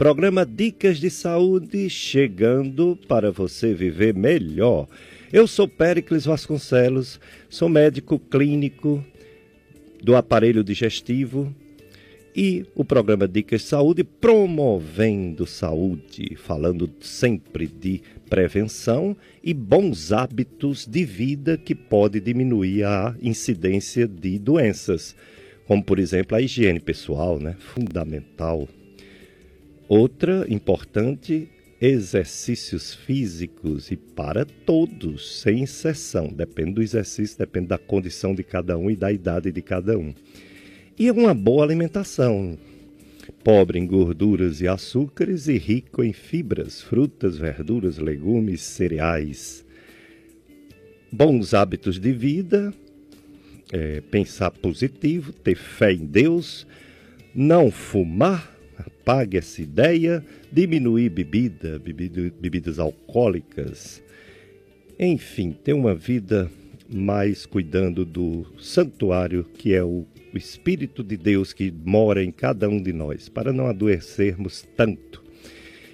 programa Dicas de Saúde chegando para você viver melhor. Eu sou Péricles Vasconcelos, sou médico clínico do aparelho digestivo e o programa Dicas de Saúde promovendo saúde, falando sempre de prevenção e bons hábitos de vida que pode diminuir a incidência de doenças, como por exemplo a higiene pessoal, né? Fundamental. Outra importante exercícios físicos e para todos, sem exceção. Depende do exercício, depende da condição de cada um e da idade de cada um. E uma boa alimentação, pobre em gorduras e açúcares e rico em fibras, frutas, verduras, legumes, cereais. Bons hábitos de vida, é, pensar positivo, ter fé em Deus, não fumar, apague essa ideia, diminuir bebida, bebida, bebidas alcoólicas, enfim, ter uma vida mais cuidando do santuário que é o, Espírito de Deus que mora em cada um de nós, para não adoecermos tanto.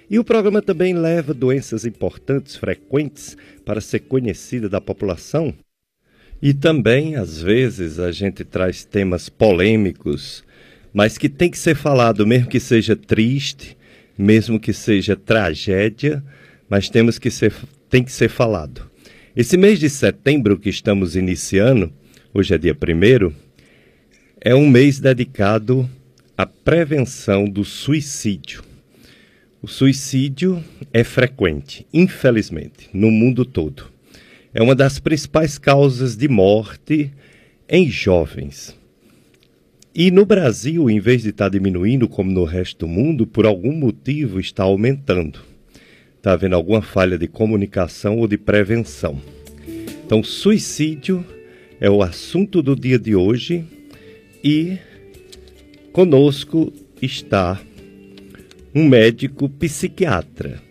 E o programa também leva doenças importantes, frequentes, para ser conhecida da população. E também, às vezes, a gente traz temas polêmicos mas que tem que ser falado, mesmo que seja triste, mesmo que seja tragédia, mas temos que ser, tem que ser falado. Esse mês de setembro que estamos iniciando, hoje é dia 1 é um mês dedicado à prevenção do suicídio. O suicídio é frequente, infelizmente, no mundo todo. É uma das principais causas de morte em jovens. E no Brasil, em vez de estar tá diminuindo como no resto do mundo, por algum motivo está aumentando. Está havendo alguma falha de comunicação ou de prevenção. Então, suicídio é o assunto do dia de hoje e conosco está um médico psiquiatra.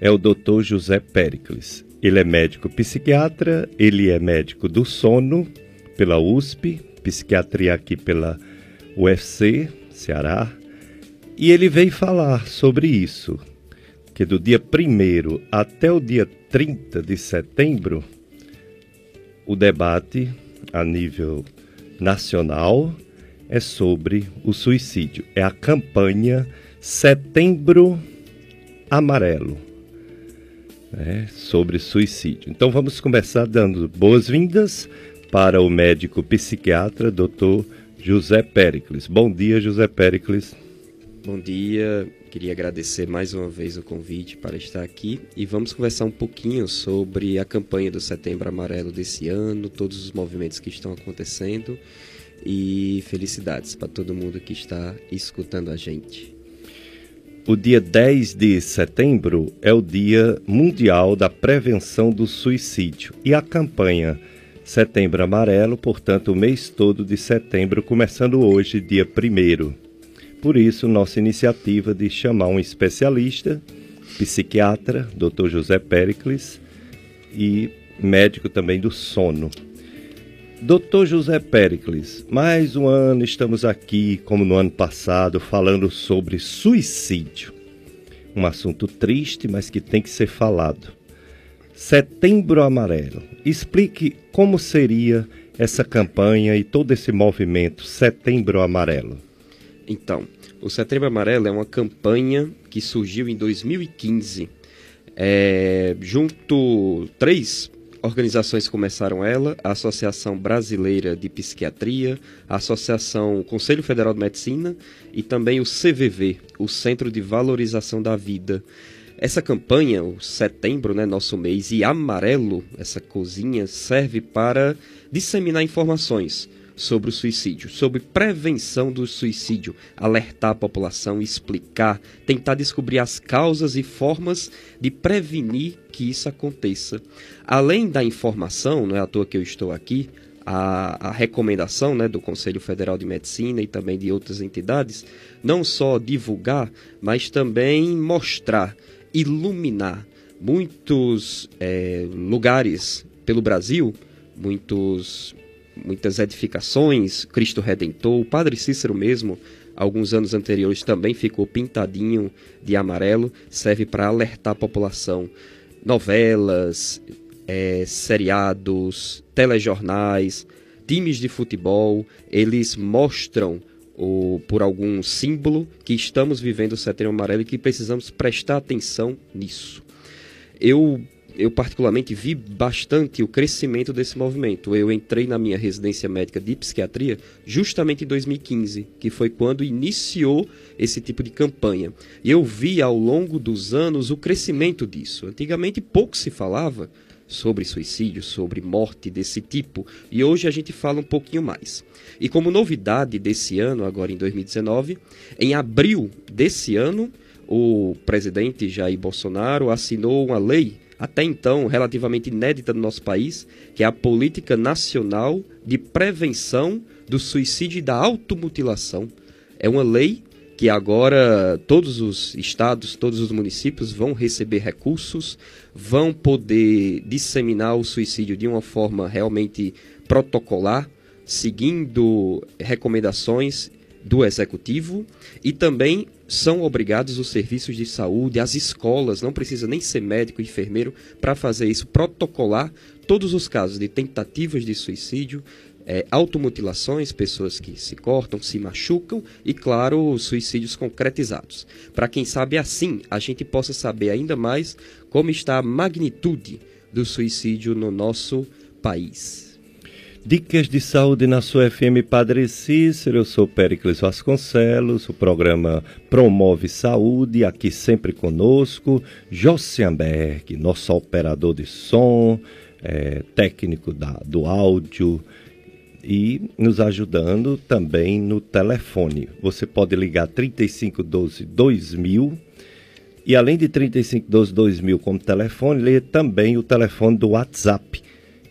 É o Dr. José Pericles. Ele é médico psiquiatra, ele é médico do sono pela USP, psiquiatria aqui pela UFC, Ceará, e ele veio falar sobre isso, que do dia 1 até o dia 30 de setembro, o debate a nível nacional é sobre o suicídio. É a campanha Setembro Amarelo. É, sobre suicídio. Então vamos começar dando boas-vindas para o médico psiquiatra, doutor José Pericles. Bom dia, José Pericles. Bom dia, queria agradecer mais uma vez o convite para estar aqui e vamos conversar um pouquinho sobre a campanha do Setembro Amarelo desse ano, todos os movimentos que estão acontecendo e felicidades para todo mundo que está escutando a gente. O dia 10 de setembro é o Dia Mundial da Prevenção do Suicídio e a campanha Setembro Amarelo, portanto, o mês todo de setembro, começando hoje, dia 1. Por isso, nossa iniciativa de chamar um especialista, psiquiatra, Dr. José Pericles, e médico também do sono. Dr. José Pericles, mais um ano estamos aqui, como no ano passado, falando sobre suicídio. Um assunto triste, mas que tem que ser falado. Setembro Amarelo. Explique como seria essa campanha e todo esse movimento Setembro Amarelo. Então, o Setembro Amarelo é uma campanha que surgiu em 2015. É, junto três organizações começaram ela, a Associação Brasileira de Psiquiatria, a Associação Conselho Federal de Medicina e também o CVV, o Centro de Valorização da Vida. Essa campanha, o setembro, né, nosso mês, e amarelo, essa cozinha, serve para disseminar informações sobre o suicídio, sobre prevenção do suicídio, alertar a população, explicar, tentar descobrir as causas e formas de prevenir que isso aconteça. Além da informação, não é à toa que eu estou aqui, a, a, recomendação né, do Conselho Federal de Medicina e também de outras entidades, não só divulgar, mas também mostrar iluminar muitos é, lugares pelo Brasil, muitos muitas edificações, Cristo Redentor, o Padre Cícero mesmo, alguns anos anteriores também ficou pintadinho de amarelo, serve para alertar a população. Novelas, é, seriados, telejornais, times de futebol, eles mostram o, por algum símbolo que estamos vivendo o setembro amarelo e que precisamos prestar atenção nisso. Eu eu particularmente vi bastante o crescimento desse movimento. Eu entrei na minha residência médica de psiquiatria justamente em 2015, que foi quando iniciou esse tipo de campanha. E eu vi ao longo dos anos o crescimento disso. Antigamente pouco se falava sobre suicídio, sobre morte desse tipo, e hoje a gente fala um pouquinho mais. E como novidade desse ano, agora em 2019, em abril desse ano, o presidente Jair Bolsonaro assinou uma lei até então relativamente inédita no nosso país, que é a Política Nacional de Prevenção do Suicídio e da Automutilação. É uma lei que agora todos os estados, todos os municípios vão receber recursos, vão poder disseminar o suicídio de uma forma realmente protocolar, seguindo recomendações do executivo e também são obrigados os serviços de saúde, as escolas, não precisa nem ser médico, enfermeiro, para fazer isso, protocolar todos os casos de tentativas de suicídio, é, automutilações, pessoas que se cortam, se machucam e, claro, suicídios concretizados. Para quem sabe assim, a gente possa saber ainda mais como está a magnitude do suicídio no nosso país. Dicas de saúde na sua FM Padre Cícero, eu sou Péricles Vasconcelos, o programa promove saúde, aqui sempre conosco, Jossianberg, nosso operador de som, é, técnico da, do áudio e nos ajudando também no telefone. Você pode ligar 3512 2000 e além de 3512 2000 como telefone, lê também o telefone do WhatsApp.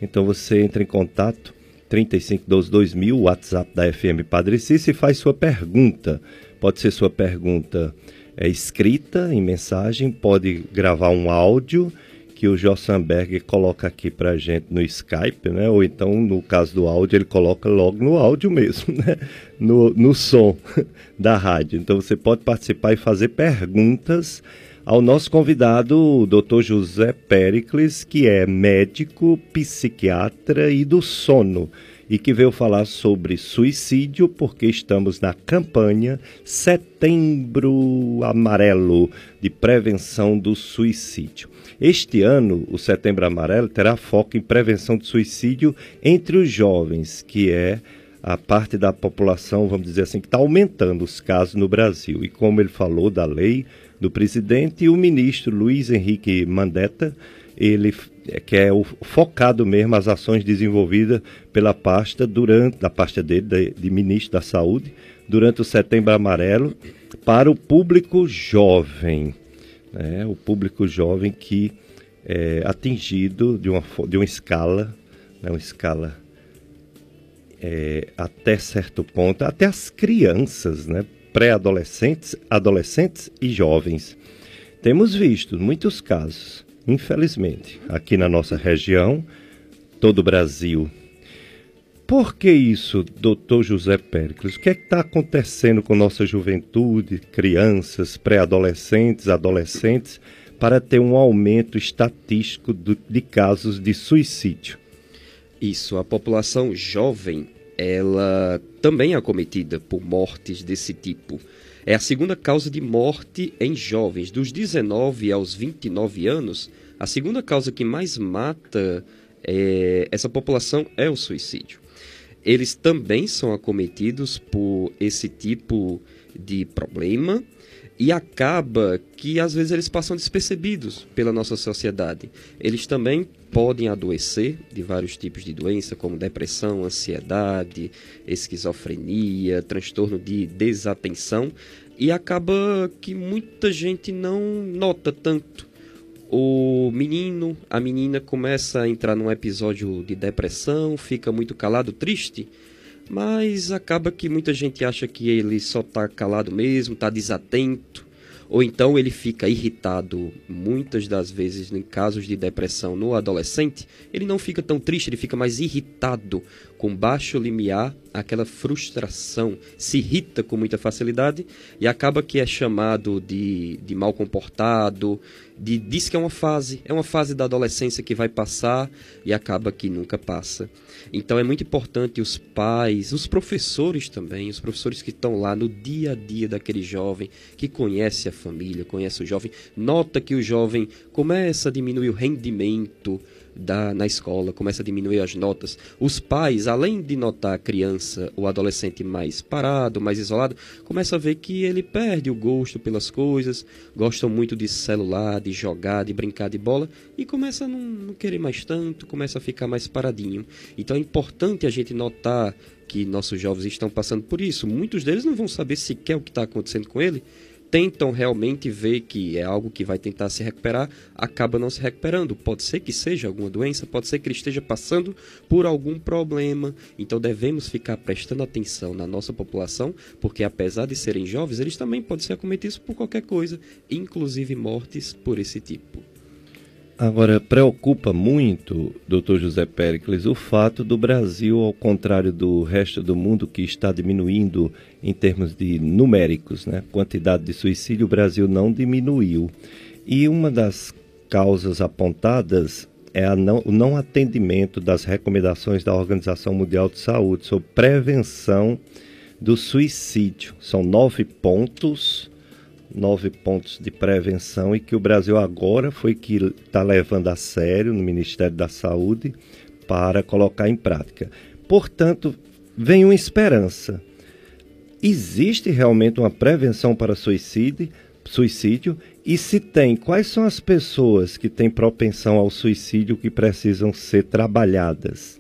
Então você entra em contato 3512-2000, o WhatsApp da FM Padre Cícero, e faz sua pergunta. Pode ser sua pergunta é, escrita em mensagem, pode gravar um áudio que o Jossenberg coloca aqui para gente no Skype, né? Ou então, no caso do áudio, ele coloca logo no áudio mesmo, né? No, no som da rádio. Então você pode participar e fazer perguntas ao nosso convidado, o Dr. José Pericles, que é médico, psiquiatra e do sono, e que veio falar sobre suicídio, porque estamos na campanha Setembro Amarelo de prevenção do suicídio. Este ano, o Setembro Amarelo terá foco em prevenção de suicídio entre os jovens, que é a parte da população, vamos dizer assim, que está aumentando os casos no Brasil. E como ele falou da lei do presidente e o ministro Luiz Henrique Mandetta, ele é, que é o focado mesmo as ações desenvolvidas pela pasta durante da pasta dele de, de ministro da Saúde durante o Setembro Amarelo para o público jovem, né? o público jovem que é atingido de uma de uma escala, né? uma escala é, até certo ponto, até as crianças, né? pré-adolescentes, adolescentes e jovens. Temos visto muitos casos, infelizmente, aqui na nossa região, todo o Brasil. Por que isso, doutor José Péricles? O que é está acontecendo com nossa juventude, crianças, pré-adolescentes, adolescentes, para ter um aumento estatístico do, de casos de suicídio? Isso, a população jovem ela também é acometida por mortes desse tipo. É a segunda causa de morte em jovens, dos 19 aos 29 anos. A segunda causa que mais mata é, essa população é o suicídio. Eles também são acometidos por esse tipo de problema e acaba que às vezes eles passam despercebidos pela nossa sociedade. Eles também podem adoecer de vários tipos de doença, como depressão, ansiedade, esquizofrenia, transtorno de desatenção, e acaba que muita gente não nota tanto. O menino, a menina começa a entrar num episódio de depressão, fica muito calado, triste, mas acaba que muita gente acha que ele só está calado mesmo, está desatento. Ou então ele fica irritado, muitas das vezes em casos de depressão no adolescente, ele não fica tão triste, ele fica mais irritado, com baixo limiar, aquela frustração, se irrita com muita facilidade e acaba que é chamado de, de mal comportado, de, diz que é uma fase, é uma fase da adolescência que vai passar e acaba que nunca passa. Então é muito importante os pais, os professores também, os professores que estão lá no dia a dia daquele jovem, que conhece a família, conhece o jovem, nota que o jovem começa a diminuir o rendimento, da, na escola, começa a diminuir as notas. Os pais, além de notar a criança, o adolescente mais parado, mais isolado, começa a ver que ele perde o gosto pelas coisas, gosta muito de celular, de jogar, de brincar de bola e começa a não, não querer mais tanto, começa a ficar mais paradinho. Então é importante a gente notar que nossos jovens estão passando por isso. Muitos deles não vão saber sequer o que está acontecendo com ele, tentam realmente ver que é algo que vai tentar se recuperar, acaba não se recuperando. Pode ser que seja alguma doença, pode ser que ele esteja passando por algum problema. Então devemos ficar prestando atenção na nossa população, porque apesar de serem jovens, eles também podem ser acometidos por qualquer coisa, inclusive mortes por esse tipo. Agora, preocupa muito, doutor José Péricles, o fato do Brasil, ao contrário do resto do mundo, que está diminuindo em termos de numéricos, né? Quantidade de suicídio, o Brasil não diminuiu. E uma das causas apontadas é não, o não atendimento das recomendações da Organização Mundial de Saúde sobre prevenção do suicídio. São nove pontos nove pontos de prevenção e que o Brasil agora foi que está levando a sério no Ministério da Saúde para colocar em prática. Portanto, vem uma esperança. Existe realmente uma prevenção para suicídio, suicídio e se tem, quais são as pessoas que têm propensão ao suicídio que precisam ser trabalhadas?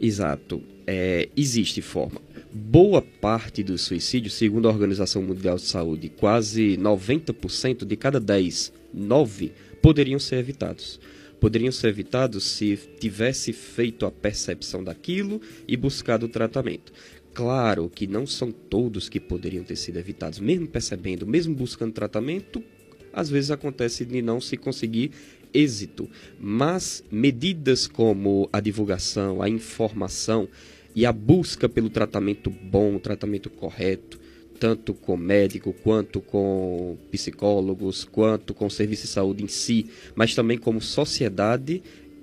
Exato. É, existe forma boa parte do suicídio, segundo a Organização Mundial de Saúde, quase 90% de cada 10, 9 poderiam ser evitados. Poderiam ser evitados se tivesse feito a percepção daquilo e buscado o tratamento. Claro que não são todos que poderiam ter sido evitados, mesmo percebendo, mesmo buscando tratamento, às vezes acontece de não se conseguir êxito. Mas medidas como a divulgação, a informação, e a busca pelo tratamento bom, tratamento correto, tanto com médico, quanto com psicólogos, quanto com o serviço de saúde em si, mas também como sociedade,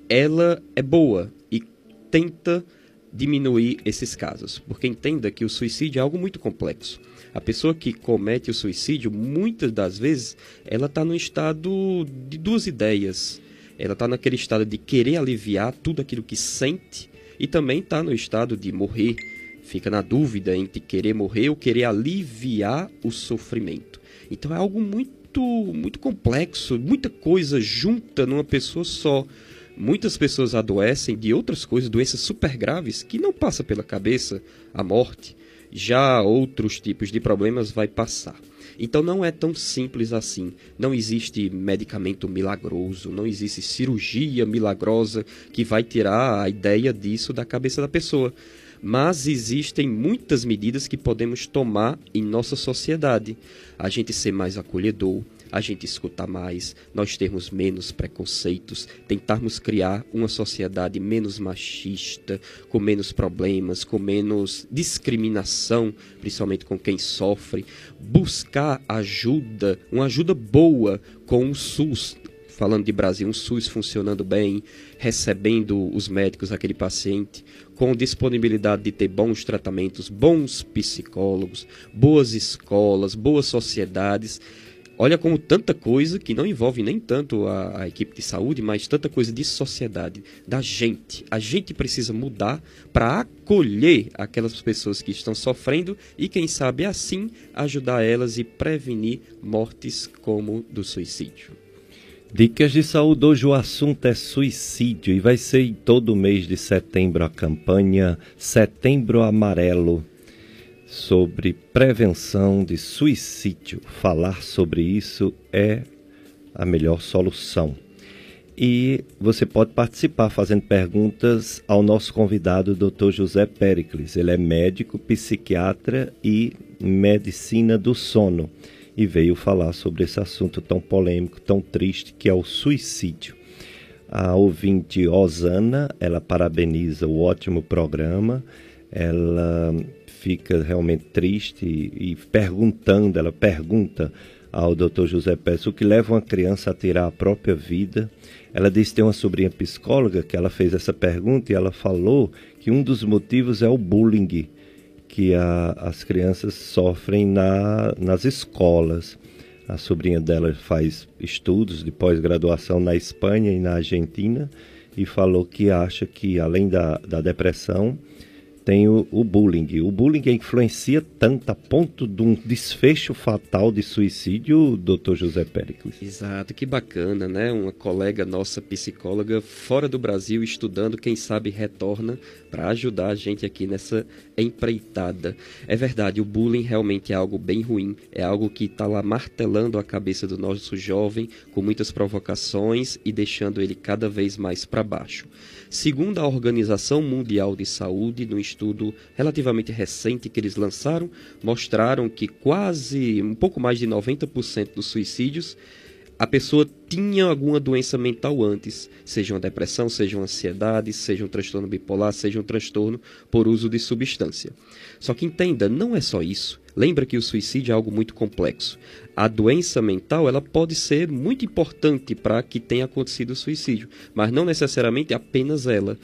ela é boa e tenta diminuir esses casos, porque entenda que o suicídio é algo muito complexo. A pessoa que comete o suicídio, muitas das vezes, ela está no estado de duas ideias. Ela está naquele estado de querer aliviar tudo aquilo que sente e também está no estado de morrer. Fica na dúvida entre querer morrer ou querer aliviar o sofrimento. Então é algo muito, muito complexo, muita coisa junta numa pessoa só. Muitas pessoas adoecem de outras coisas, doenças super graves, que não passa pela cabeça a morte. Já outros tipos de problemas vai passar. Então não é tão simples assim. Não existe medicamento milagroso, não existe cirurgia milagrosa que vai tirar a ideia disso da cabeça da pessoa. Mas existem muitas medidas que podemos tomar em nossa sociedade. A gente ser mais acolhedor, a gente escutar mais, nós termos menos preconceitos, tentarmos criar uma sociedade menos machista, com menos problemas, com menos discriminação, principalmente com quem sofre, buscar ajuda, uma ajuda boa com o SUS, falando de Brasil, um SUS funcionando bem, recebendo os médicos aquele paciente, com disponibilidade de ter bons tratamentos, bons psicólogos, boas escolas, boas sociedades olha como tanta coisa que não envolve nem tanto a, a, equipe de saúde, mas tanta coisa de sociedade, da gente. A gente precisa mudar para acolher aquelas pessoas que estão sofrendo e, quem sabe, assim ajudar elas e prevenir mortes como do suicídio. Dicas de saúde, hoje o assunto é suicídio e vai ser todo mês de setembro a campanha Setembro Amarelo sobre prevenção de suicídio. Falar sobre isso é a melhor solução. E você pode participar fazendo perguntas ao nosso convidado, Dr. José Pericles. Ele é médico, psiquiatra e medicina do sono. e veio falar sobre esse assunto tão polêmico, tão triste, que é o suicídio. A ouvinte Osana, ela parabeniza o ótimo programa, ela fica realmente triste e, e perguntando, ela pergunta ao Dr. José Pérez o que leva uma criança a tirar a própria vida. Ela disse que tem uma sobrinha psicóloga que ela fez essa pergunta e ela falou que um dos motivos é o bullying que a, as crianças sofrem na, nas escolas. A sobrinha dela faz estudos de pós-graduação na Espanha e na Argentina e falou que acha que, além da, da depressão, tem o, o, bullying. O bullying influencia tanto a ponto de um desfecho fatal de suicídio, doutor José Péricles. Exato, que bacana, né? Uma colega nossa psicóloga fora do Brasil estudando, quem sabe retorna para ajudar a gente aqui nessa empreitada. É verdade, o bullying realmente é algo bem ruim, é algo que está lá martelando a cabeça do nosso jovem com muitas provocações e deixando ele cada vez mais para baixo. Segundo a Organização Mundial de Saúde, no estudo relativamente recente que eles lançaram, mostraram que quase um pouco mais de 90% dos suicídios a pessoa tinha alguma doença mental antes, seja uma depressão, seja uma ansiedade, seja um transtorno bipolar, seja um transtorno por uso de substância. Só que entenda, não é só isso. Lembra que o suicídio é algo muito complexo. A doença mental ela pode ser muito importante para que tenha acontecido o suicídio, mas não necessariamente apenas ela.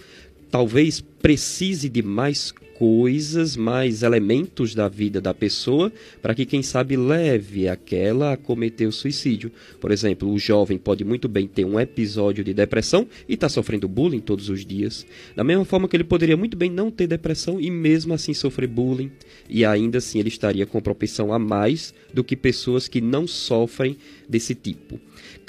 Talvez precise de mais coisas, mais elementos da vida da pessoa, para que, quem sabe, leve aquela a cometer o suicídio. Por exemplo, o jovem pode muito bem ter um episódio de depressão e estar tá sofrendo bullying todos os dias. Da mesma forma que ele poderia muito bem não ter depressão e mesmo assim sofrer bullying, e ainda assim ele estaria com propensão a mais do que pessoas que não sofrem desse tipo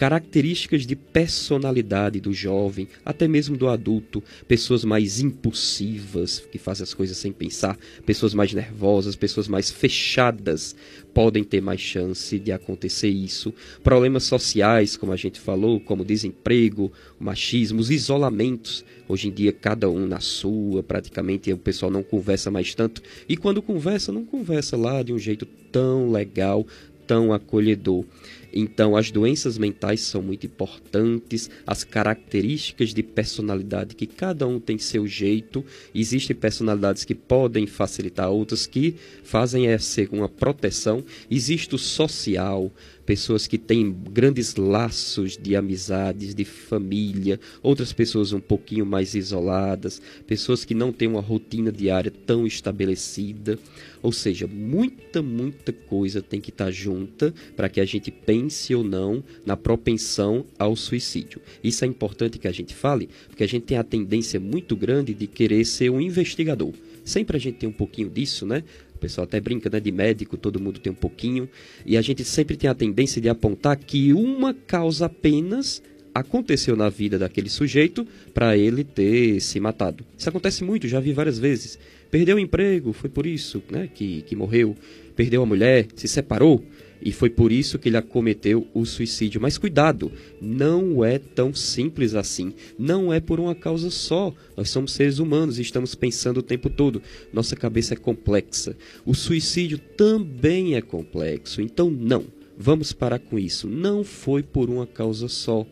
características de personalidade do jovem, até mesmo do adulto, pessoas mais impulsivas, que fazem as coisas sem pensar, pessoas mais nervosas, pessoas mais fechadas, podem ter mais chance de acontecer isso. Problemas sociais, como a gente falou, como desemprego, machismo, os isolamentos. Hoje em dia, cada um na sua, praticamente o pessoal não conversa mais tanto. E quando conversa, não conversa lá de um jeito tão legal, tão acolhedor. Então, as doenças mentais são muito importantes, as características de personalidade, que cada um tem seu jeito. Existem personalidades que podem facilitar, outras que fazem essa uma proteção. Existe o social, pessoas que têm grandes laços de amizades, de família, outras pessoas um pouquinho mais isoladas, pessoas que não têm uma rotina diária tão estabelecida. Ou seja, muita, muita coisa tem que estar junta para que a gente pense ou não na propensão ao suicídio. Isso é importante que a gente fale, porque a gente tem a tendência muito grande de querer ser um investigador. Sempre a gente tem um pouquinho disso, né? Pessoal até brinca, né? De médico, todo mundo tem um pouquinho. E a gente sempre tem a tendência de apontar que uma causa apenas aconteceu na vida daquele sujeito para ele ter se matado. Isso acontece muito, já vi várias vezes. Perdeu o emprego, foi por isso né, que, que morreu. Perdeu a mulher, se separou, e foi por isso que ele acometeu o suicídio. Mas cuidado, não é tão simples assim. Não é por uma causa só. Nós somos seres humanos e estamos pensando o tempo todo. Nossa cabeça é complexa. O suicídio também é complexo. Então, não. Vamos parar com isso. Não foi por uma causa só.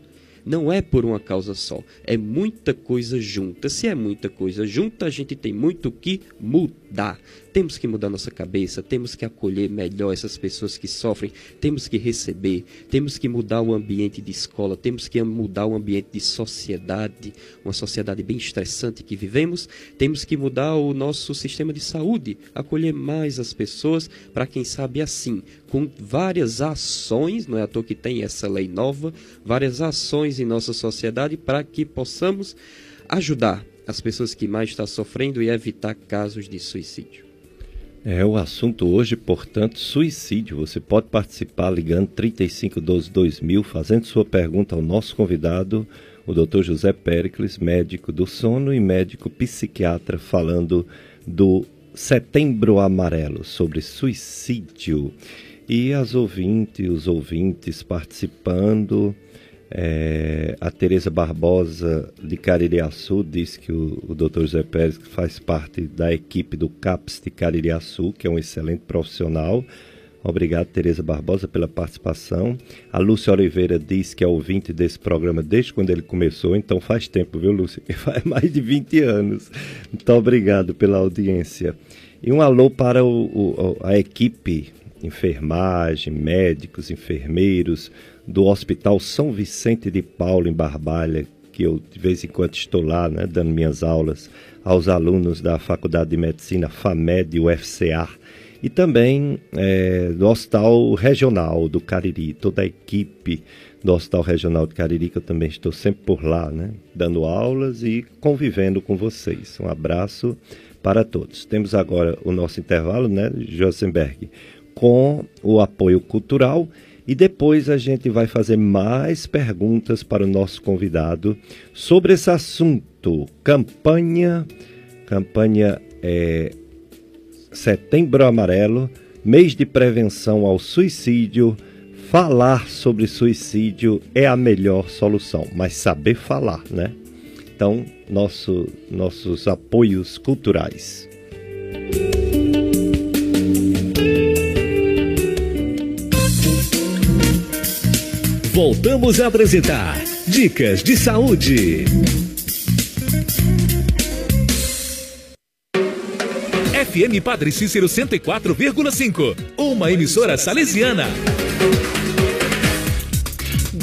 Não é por uma causa só. É muita coisa junta. Se é muita coisa junta, a gente tem muito que mudar. Temos que mudar nossa cabeça, temos que acolher melhor essas pessoas que sofrem, temos que receber, temos que mudar o ambiente de escola, temos que mudar o ambiente de sociedade, uma sociedade bem estressante que vivemos, temos que mudar o nosso sistema de saúde, acolher mais as pessoas, para quem sabe assim, com várias ações, não é à toa que tem essa lei nova, várias ações em nossa sociedade para que possamos ajudar as pessoas que mais estão sofrendo e evitar casos de suicídio. É o assunto hoje, portanto, suicídio. Você pode participar ligando 3512 2000, fazendo sua pergunta ao nosso convidado, o Dr. José Pericles, médico do sono e médico psiquiatra, falando do Setembro Amarelo, sobre suicídio. E as ouvintes, os ouvintes participando. É, a Tereza Barbosa de Caririaçu diz que o, o Dr. José Pérez faz parte da equipe do CAPS de Caririaçu, que é um excelente profissional, Obrigado, Tereza Barbosa, pela participação. A Lúcia Oliveira diz que é ouvinte desse programa desde quando ele começou, então faz tempo, viu, Lúcia? Faz mais de 20 anos. Muito obrigado pela audiência. E um alô para o, o, a equipe, enfermagem, médicos, enfermeiros do Hospital São Vicente de Paulo, em Barbalha, que eu de vez em quando estou lá, né, dando minhas aulas aos alunos da Faculdade de Medicina FAMED, UFCA e também é, do Hospital Regional do Cariri, toda a equipe do Hospital Regional do Cariri, que eu também estou sempre por lá, né, dando aulas e convivendo com vocês. Um abraço para todos. Temos agora o nosso intervalo, né, Josenberg, com o apoio cultural e depois a gente vai fazer mais perguntas para o nosso convidado sobre esse assunto, campanha, campanha é, Setembro Amarelo, mês de prevenção ao suicídio. Falar sobre suicídio é a melhor solução, mas saber falar, né? Então, nosso, nossos apoios culturais. Voltamos a apresentar Dicas de Saúde. FM Padre Cícero 104,5. Uma emissora salesiana.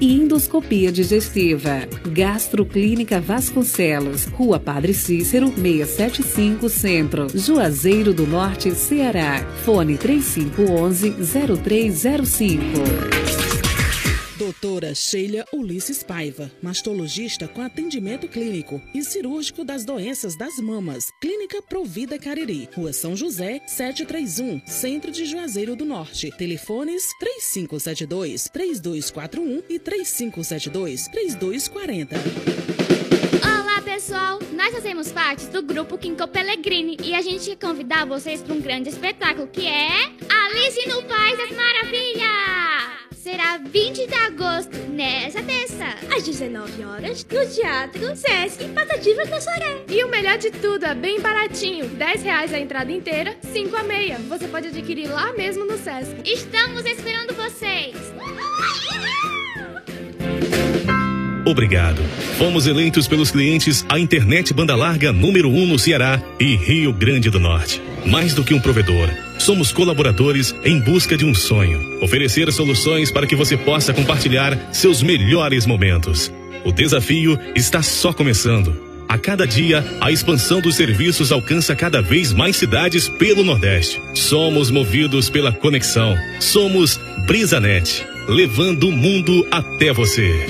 e endoscopia digestiva. Gastroclínica Vasconcelos, Rua Padre Cícero, 675 Centro, Juazeiro do Norte, Ceará. Fone 3511 0305. Doutora Sheila Ulisses Paiva, mastologista com atendimento clínico e cirúrgico das doenças das mamas. Clínica Provida Cariri, Rua São José, 731, Centro de Juazeiro do Norte. Telefones 3572-3241 e 3572-3240. Olá, pessoal! Nós fazemos parte do grupo Quinco Pellegrini e a gente quer convidar vocês para um grande espetáculo que é Alice no País das Maravilhas! Será 20 de agosto, nessa terça, às 19 horas, no Teatro Sesc Patativa Caçaré. E o melhor de tudo, é bem baratinho, 10 reais a entrada inteira, 5 a meia. Você pode adquirir lá mesmo no Sesc. Estamos esperando vocês! Obrigado. Fomos eleitos pelos clientes a internet banda larga número 1 um no Ceará e Rio Grande do Norte. Mais do que um provedor Somos colaboradores em busca de um sonho. Oferecer soluções para que você possa compartilhar seus melhores momentos. O desafio está só começando. A cada dia, a expansão dos serviços alcança cada vez mais cidades pelo Nordeste. Somos movidos pela conexão. Somos BrisaNet, levando o mundo até você.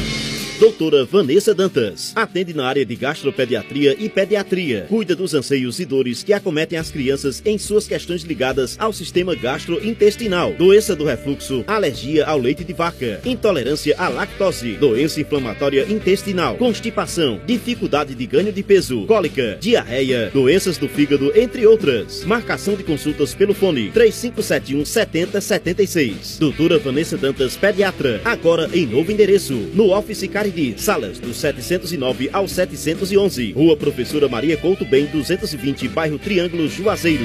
Doutora Vanessa Dantas. Atende na área de gastropediatria e pediatria. Cuida dos anseios e dores que acometem as crianças em suas questões ligadas ao sistema gastrointestinal. Doença do refluxo, alergia ao leite de vaca, intolerância à lactose, doença inflamatória intestinal, constipação, dificuldade de ganho de peso, cólica, diarreia, doenças do fígado, entre outras. Marcação de consultas pelo fone 3571 7076. Doutora Vanessa Dantas, pediatra. Agora em novo endereço, no Office Salas do 709 ao 711. Rua Professora Maria Couto Bem, 220, bairro Triângulo, Juazeiro.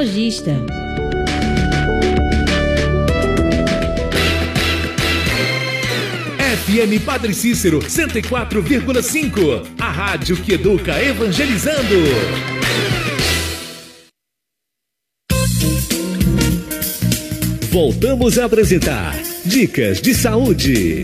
Lojista. FM Padre Cícero 104,5. A rádio que educa evangelizando. Voltamos a apresentar Dicas de Saúde.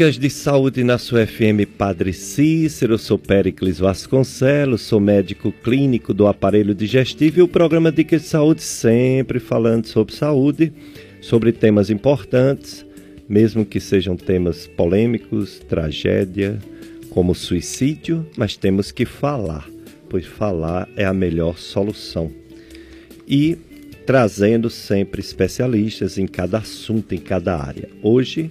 Dicas de saúde na sua FM Padre Cícero, eu sou Péricles Vasconcelos, sou médico clínico do aparelho digestivo e o programa Dicas de Saúde sempre falando sobre saúde, sobre temas importantes, mesmo que sejam temas polêmicos, tragédia, como suicídio, mas temos que falar, pois falar é a melhor solução. E trazendo sempre especialistas em cada assunto, em cada área. Hoje,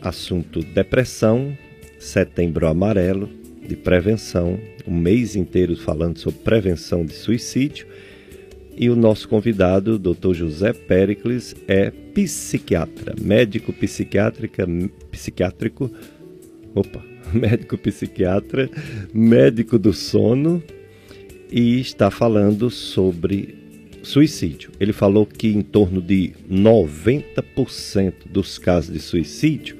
assunto depressão, setembro amarelo, de prevenção, um mês inteiro falando sobre prevenção de suicídio. E o nosso convidado, Dr. José Pericles, é psiquiatra, médico psiquiátrica, psiquiátrico, opa, médico psiquiatra, médico do sono e está falando sobre suicídio. Ele falou que em torno de 90% dos casos de suicídio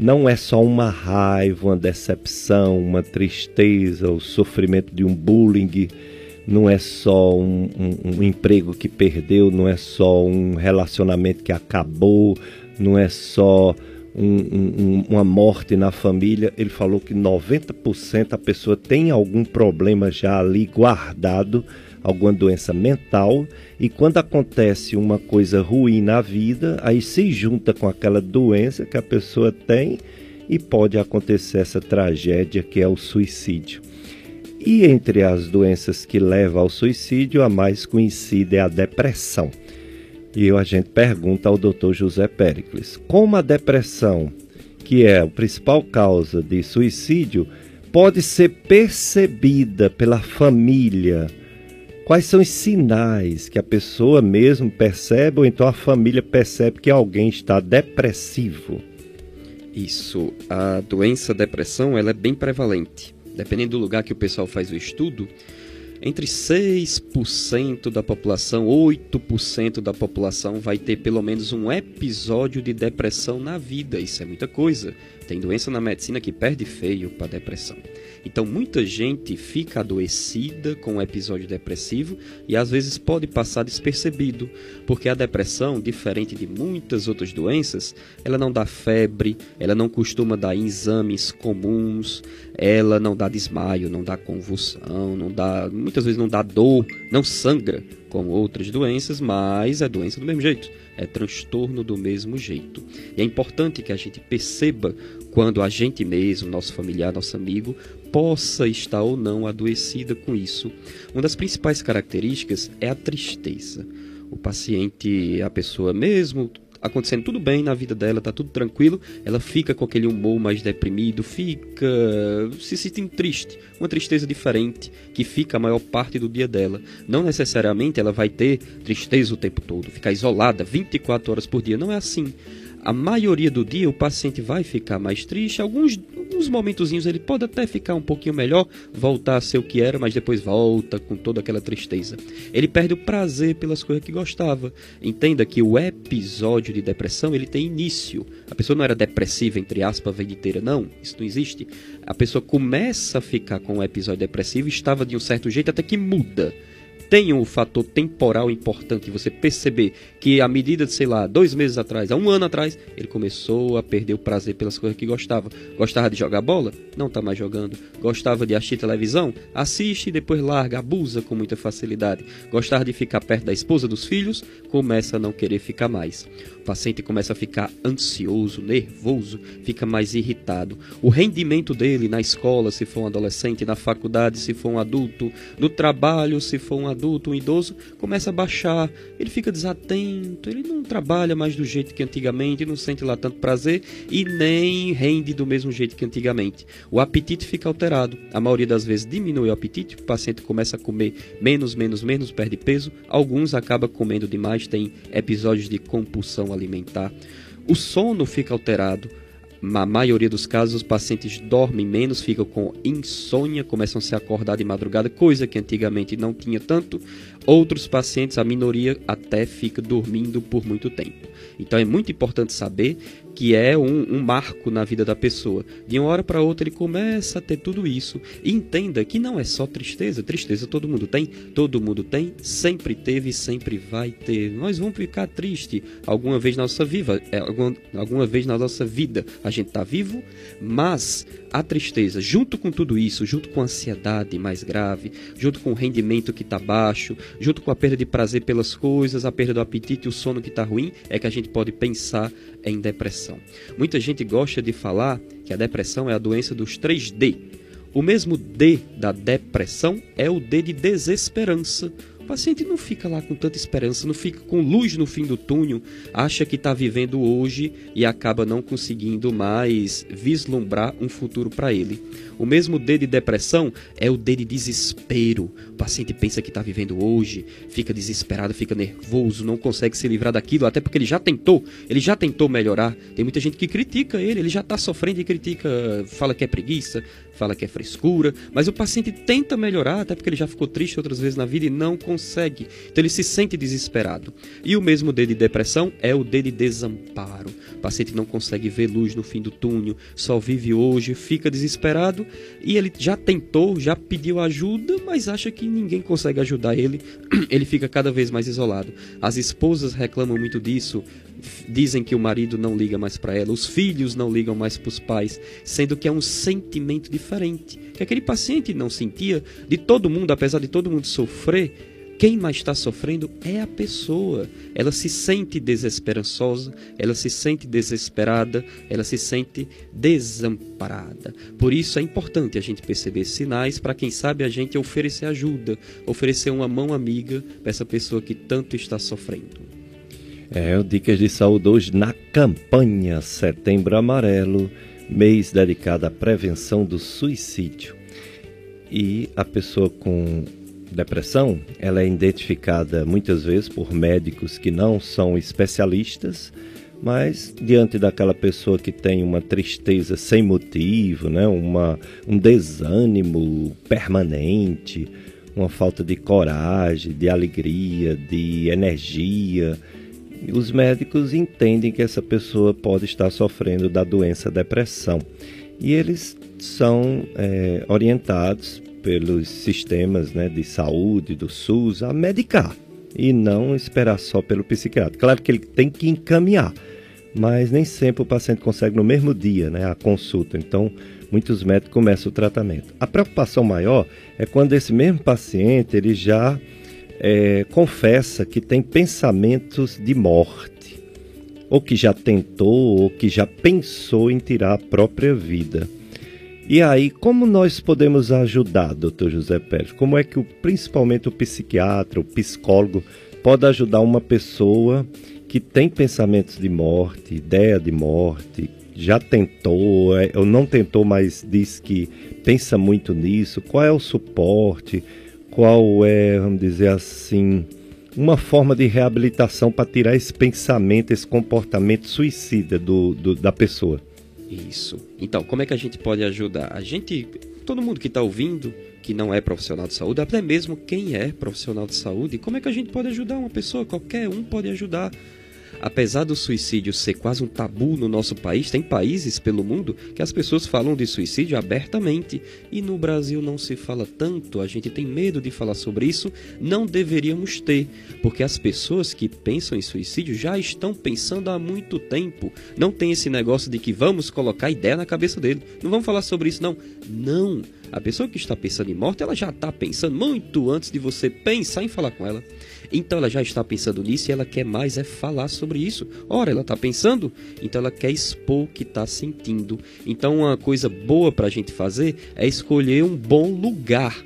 não é só uma raiva, uma decepção, uma tristeza, o sofrimento de um bullying, não é só um, um, um, emprego que perdeu, não é só um relacionamento que acabou, não é só um, uma morte na família. Ele falou que 90% a pessoa tem algum problema já ali guardado alguma doença mental, e quando acontece uma coisa ruim na vida, aí se junta com aquela doença que a pessoa tem e pode acontecer essa tragédia que é o suicídio. E entre as doenças que levam ao suicídio, a mais conhecida é a depressão. E a gente pergunta ao Dr. José Pericles, como a depressão, que é a principal causa de suicídio, pode ser percebida pela família, Quais são os sinais que a pessoa mesmo percebe ou então a família percebe que alguém está depressivo? Isso, a doença depressão ela é bem prevalente. Dependendo do lugar que o pessoal faz o estudo, entre 6% da população, 8% da população vai ter pelo menos um episódio de depressão na vida. Isso é muita coisa. Tem doença na medicina que perde feio para depressão. Então, muita gente fica adoecida com um episódio depressivo e às vezes pode passar despercebido, porque a depressão, diferente de muitas outras doenças, ela não dá febre, ela não costuma dar exames comuns, ela não dá desmaio, não dá convulsão, não dá, muitas vezes não dá dor, não sangra como outras doenças, mas é doença do mesmo jeito, é transtorno do mesmo jeito. E é importante que a gente perceba quando a gente mesmo, nosso familiar, nosso amigo, possa estar ou não adoecida com isso. Uma das principais características é a tristeza. O paciente, a pessoa mesmo acontecendo tudo bem na vida dela, tá tudo tranquilo, ela fica com aquele humor mais deprimido, fica se sentindo triste, uma tristeza diferente que fica a maior parte do dia dela. Não necessariamente ela vai ter tristeza o tempo todo, ficar isolada 24 horas por dia, não é assim a maioria do dia o paciente vai ficar mais triste. Alguns, alguns momentozinhos ele pode até ficar um pouquinho melhor, voltar a ser o que era, mas depois volta com toda aquela tristeza. Ele perde o prazer pelas coisas que gostava. Entenda que o episódio de depressão ele tem início. A pessoa não era depressiva, entre aspas, a vida inteira. Não, isso não existe. A pessoa começa a ficar com um episódio depressivo, estava de um certo jeito até que muda tem um fator temporal importante você perceber que a medida de, sei lá, dois meses atrás, há um ano atrás, ele começou a perder o prazer pelas coisas que gostava. Gostava de jogar bola? Não está mais jogando. Gostava de assistir televisão? Assiste e depois larga, abusa com muita facilidade. Gostava de ficar perto da esposa, dos filhos? Começa a não querer ficar mais. O paciente começa a ficar ansioso, nervoso, fica mais irritado. O rendimento dele na escola, se for um adolescente, na faculdade, se for um adulto, no trabalho, se for um adulto, adulto, um idoso, começa a baixar, ele fica desatento, ele não trabalha mais do jeito que antigamente, não sente lá tanto prazer e nem rende do mesmo jeito que antigamente. O apetite fica alterado. A maioria das vezes diminui o apetite, o paciente começa a comer menos, menos, menos, perde peso. Alguns acabam comendo demais, tem episódios de compulsão alimentar. O sono fica alterado na maioria dos casos, os pacientes dormem menos, ficam com insônia, começam a se acordar de madrugada, coisa que antigamente não tinha tanto. Outros pacientes, a minoria, até fica dormindo por muito tempo. Então é muito importante saber que é um, um, marco na vida da pessoa. De uma hora para outra ele começa a ter tudo isso e entenda que não é só tristeza. Tristeza todo mundo tem, todo mundo tem, sempre teve e sempre vai ter. Nós vamos ficar triste alguma vez na nossa vida, é, alguma, alguma vez na nossa vida. A gente está vivo, mas a tristeza, junto com tudo isso, junto com a ansiedade mais grave, junto com o rendimento que está baixo, junto com a perda de prazer pelas coisas, a perda do apetite e o sono que está ruim, é que a gente pode pensar em depressão. Muita gente gosta de falar que a depressão é a doença dos 3D. O mesmo D da depressão é o D de desesperança, paciente não fica lá com tanta esperança, não fica com luz no fim do túnel, acha que está vivendo hoje e acaba não conseguindo mais vislumbrar um futuro para ele. O mesmo D de depressão é o D de desespero. O paciente pensa que está vivendo hoje, fica desesperado, fica nervoso, não consegue se livrar daquilo, até porque ele já tentou, ele já tentou melhorar. Tem muita gente que critica ele, ele já está sofrendo e critica, fala que é preguiça, fala que é frescura, mas o paciente tenta melhorar, até porque ele já ficou triste outras vezes na vida e não consegue. Então ele se sente desesperado. E o mesmo D de depressão é o D de desamparo. O paciente não consegue ver luz no fim do túnel, só vive hoje, fica desesperado e ele já tentou, já pediu ajuda, mas acha que ninguém consegue ajudar ele. Ele fica cada vez mais isolado. As esposas reclamam muito disso, dizem que o marido não liga mais para ela, os filhos não ligam mais para os pais, sendo que é um sentimento diferente, que aquele paciente não sentia de todo mundo, apesar de todo mundo sofrer, quem mais está sofrendo é a pessoa. Ela se sente desesperançosa, ela se sente desesperada, ela se sente desamparada. Por isso é importante a gente perceber sinais para quem sabe a gente oferecer ajuda, oferecer uma mão amiga para essa pessoa que tanto está sofrendo. É, o Dicas de Saúde hoje na campanha Setembro Amarelo, mês dedicado à prevenção do suicídio. E a pessoa com depressão, ela é identificada muitas vezes por médicos que não são especialistas, mas diante daquela pessoa que tem uma tristeza sem motivo, né, uma, um desânimo permanente, uma falta de coragem, de alegria, de energia, os médicos entendem que essa pessoa pode estar sofrendo da doença depressão e eles são é, orientados pelos sistemas né, de saúde do SUS a medicar e não esperar só pelo psiquiatra. Claro que ele tem que encaminhar, mas nem sempre o paciente consegue no mesmo dia né, a consulta. Então, muitos médicos começam o tratamento. A preocupação maior é quando esse mesmo paciente ele já é, confessa que tem pensamentos de morte, ou que já tentou, ou que já pensou em tirar a própria vida. E aí, como nós podemos ajudar, doutor José Pérez? Como é que o, principalmente o psiquiatra, o psicólogo, pode ajudar uma pessoa que tem pensamentos de morte, ideia de morte, já tentou, é, ou não tentou, mas diz que pensa muito nisso? Qual é o suporte? Qual é, vamos dizer assim, uma forma de reabilitação para tirar esse pensamento, esse comportamento suicida do, do, da pessoa. Isso. Então, como é que a gente pode ajudar? A gente, todo mundo que está ouvindo, que não é profissional de saúde, até mesmo quem é profissional de saúde, como é que a gente pode ajudar uma pessoa? Qualquer um pode ajudar. Apesar do suicídio ser quase um tabu no nosso país, tem países pelo mundo que as pessoas falam de suicídio abertamente e no Brasil não se fala tanto, a gente tem medo de falar sobre isso, não deveríamos ter, porque as pessoas que pensam em suicídio já estão pensando há muito tempo. Não tem esse negócio de que vamos colocar ideia na cabeça dele. Não vamos falar sobre isso não. Não. A pessoa que está pensando em morte, ela já está pensando muito antes de você pensar em falar com ela. Então ela já está pensando nisso e ela quer mais é falar sobre isso. Ora, ela está pensando, então ela quer expor o que está sentindo. Então uma coisa boa para a gente fazer é escolher um bom lugar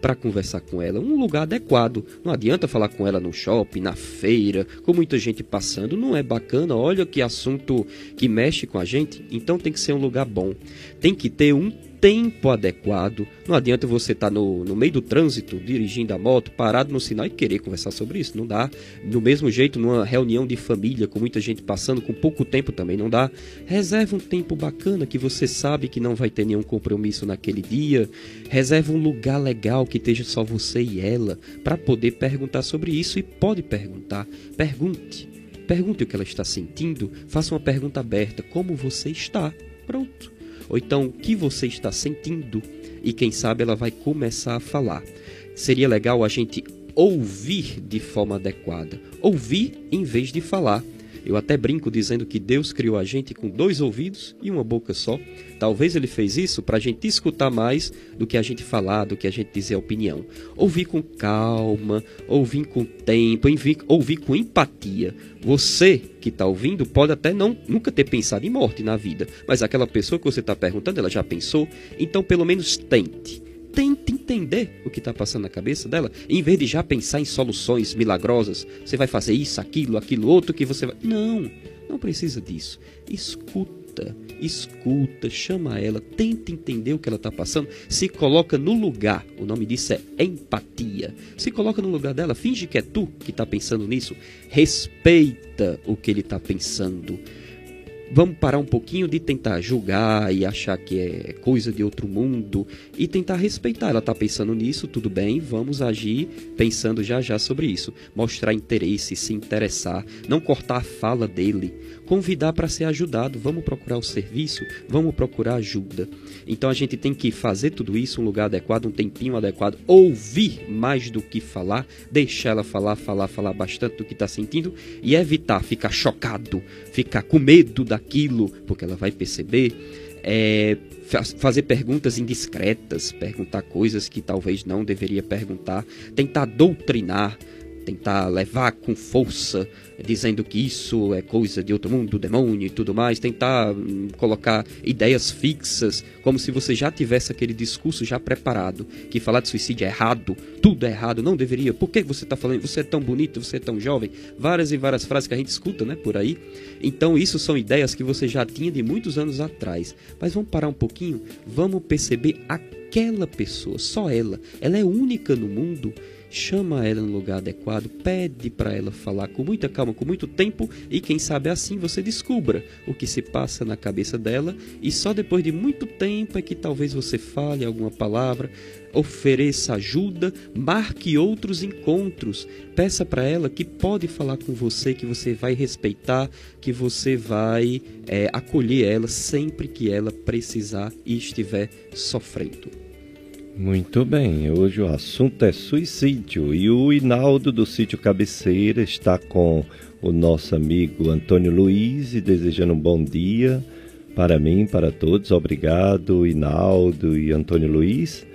para conversar com ela, um lugar adequado. Não adianta falar com ela no shopping, na feira, com muita gente passando, não é bacana. Olha que assunto que mexe com a gente, então tem que ser um lugar bom. Tem que ter um tempo adequado. Não adianta você estar tá no, no meio do trânsito, dirigindo a moto, parado no sinal e querer conversar sobre isso. Não dá. Do mesmo jeito, numa reunião de família, com muita gente passando, com pouco tempo também não dá. Reserva um tempo bacana que você sabe que não vai ter nenhum compromisso naquele dia. Reserva um lugar legal que esteja só você e ela para poder perguntar sobre isso. E pode perguntar. Pergunte. Pergunte o que ela está sentindo. Faça uma pergunta aberta. Como você está? Pronto ou então o que você está sentindo, e quem sabe ela vai começar a falar. Seria legal a gente ouvir de forma adequada, ouvir em vez de falar. Eu até brinco dizendo que Deus criou a gente com dois ouvidos e uma boca só. Talvez ele fez isso para a gente escutar mais do que a gente falar, do que a gente dizer a opinião. Ouvir com calma, ouvir com tempo, ouvir com empatia. Você que está ouvindo pode até não nunca ter pensado em morte na vida, mas aquela pessoa que você está perguntando, ela já pensou. Então, pelo menos tente tente entender o que está passando na cabeça dela, em vez de já pensar em soluções milagrosas. Você vai fazer isso, aquilo, aquilo outro que você vai. Não, não precisa disso. Escuta, escuta, chama ela, tenta entender o que ela está passando, se coloca no lugar. O nome disso é empatia. Se coloca no lugar dela, finge que é tu que está pensando nisso, respeita o que ele está pensando Vamos parar um pouquinho de tentar julgar e achar que é coisa de outro mundo e tentar respeitar. Ela está pensando nisso, tudo bem, vamos agir pensando já já sobre isso. Mostrar interesse, se interessar, não cortar a fala dele, convidar para ser ajudado. Vamos procurar o serviço, vamos procurar ajuda. Então a gente tem que fazer tudo isso, um lugar adequado, um tempinho adequado, ouvir mais do que falar, deixar ela falar, falar, falar bastante do que está sentindo e evitar ficar chocado, ficar com medo da aquilo, porque ela vai perceber, é, fazer perguntas indiscretas, perguntar coisas que talvez não deveria perguntar, tentar doutrinar, tentar levar com força, dizendo que isso é coisa de outro mundo, do demônio e tudo mais, tentar hum, colocar ideias fixas, como se você já tivesse aquele discurso já preparado, que falar de suicídio é errado, tudo é errado, não deveria, por que você está falando, você é tão bonito, você é tão jovem, várias e várias frases que a gente escuta, né, por aí. Então, isso são ideias que você já tinha de muitos anos atrás. Mas vamos parar um pouquinho, vamos perceber aquela pessoa, só ela, ela é única no mundo chama ela no lugar adequado, pede para ela falar com muita calma, com muito tempo e quem sabe assim você descubra o que se passa na cabeça dela e só depois de muito tempo é que talvez você fale alguma palavra, ofereça ajuda, marque outros encontros, peça para ela que pode falar com você, que você vai respeitar, que você vai é, acolher ela sempre que ela precisar e estiver sofrendo. Muito bem, hoje o assunto é suicídio e o Hinaldo do sítio Cabeceira está com o nosso amigo Antônio Luiz e desejando um bom dia para mim, para todos. Obrigado, Hinaldo e Antônio Luiz.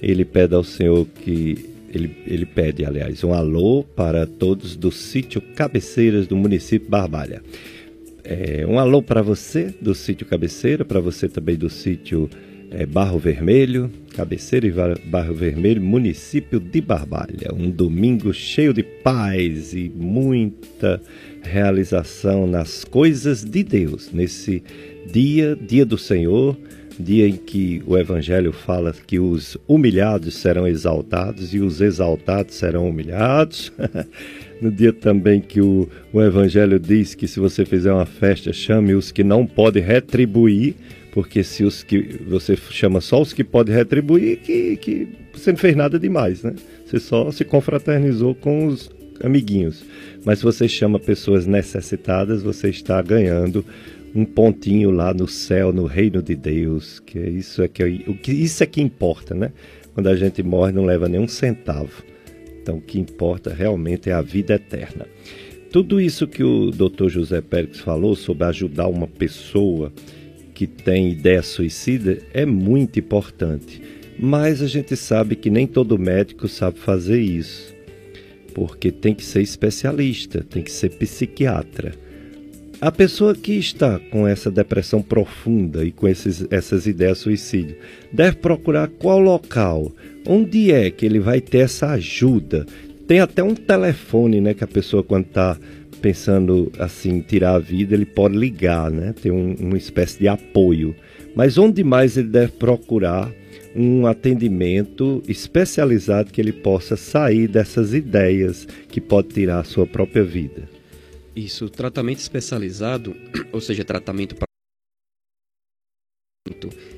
Ele pede ao Senhor que ele, ele pede, aliás, um alô para todos do sítio Cabeceiras do município Barbalha. É, um alô para você do sítio Cabeceira, para você também do sítio é, Barro Vermelho, Cabeceira e Barro Vermelho, município de Barbalha. Um domingo cheio de paz e muita realização nas coisas de Deus. Nesse dia, dia do Senhor, dia em que o Evangelho fala que os humilhados serão exaltados e os exaltados serão humilhados. no dia também que o, o Evangelho diz que se você fizer uma festa, chame os que não podem retribuir porque se os que você chama só os que podem retribuir, que, que você não fez nada demais, né? Você só se confraternizou com os amiguinhos. Mas se você chama pessoas necessitadas, você está ganhando um pontinho lá no céu, no reino de Deus, que é isso é que, o que isso é que importa, né? Quando a gente morre não leva nenhum centavo. Então o que importa realmente é a vida eterna. Tudo isso que o Dr. José Pérez falou sobre ajudar uma pessoa que tem ideia suicida é muito importante, mas a gente sabe que nem todo médico sabe fazer isso, porque tem que ser especialista, tem que ser psiquiatra. A pessoa que está com essa depressão profunda e com esses, essas ideias de suicídio deve procurar qual local, onde é que ele vai ter essa ajuda. Tem até um telefone, né, que a pessoa quando está pensando assim tirar a vida, ele pode ligar, né? Tem um, uma espécie de apoio. Mas onde mais ele deve procurar um atendimento especializado que ele possa sair dessas ideias que pode tirar a sua própria vida? Isso, tratamento especializado, ou seja, tratamento para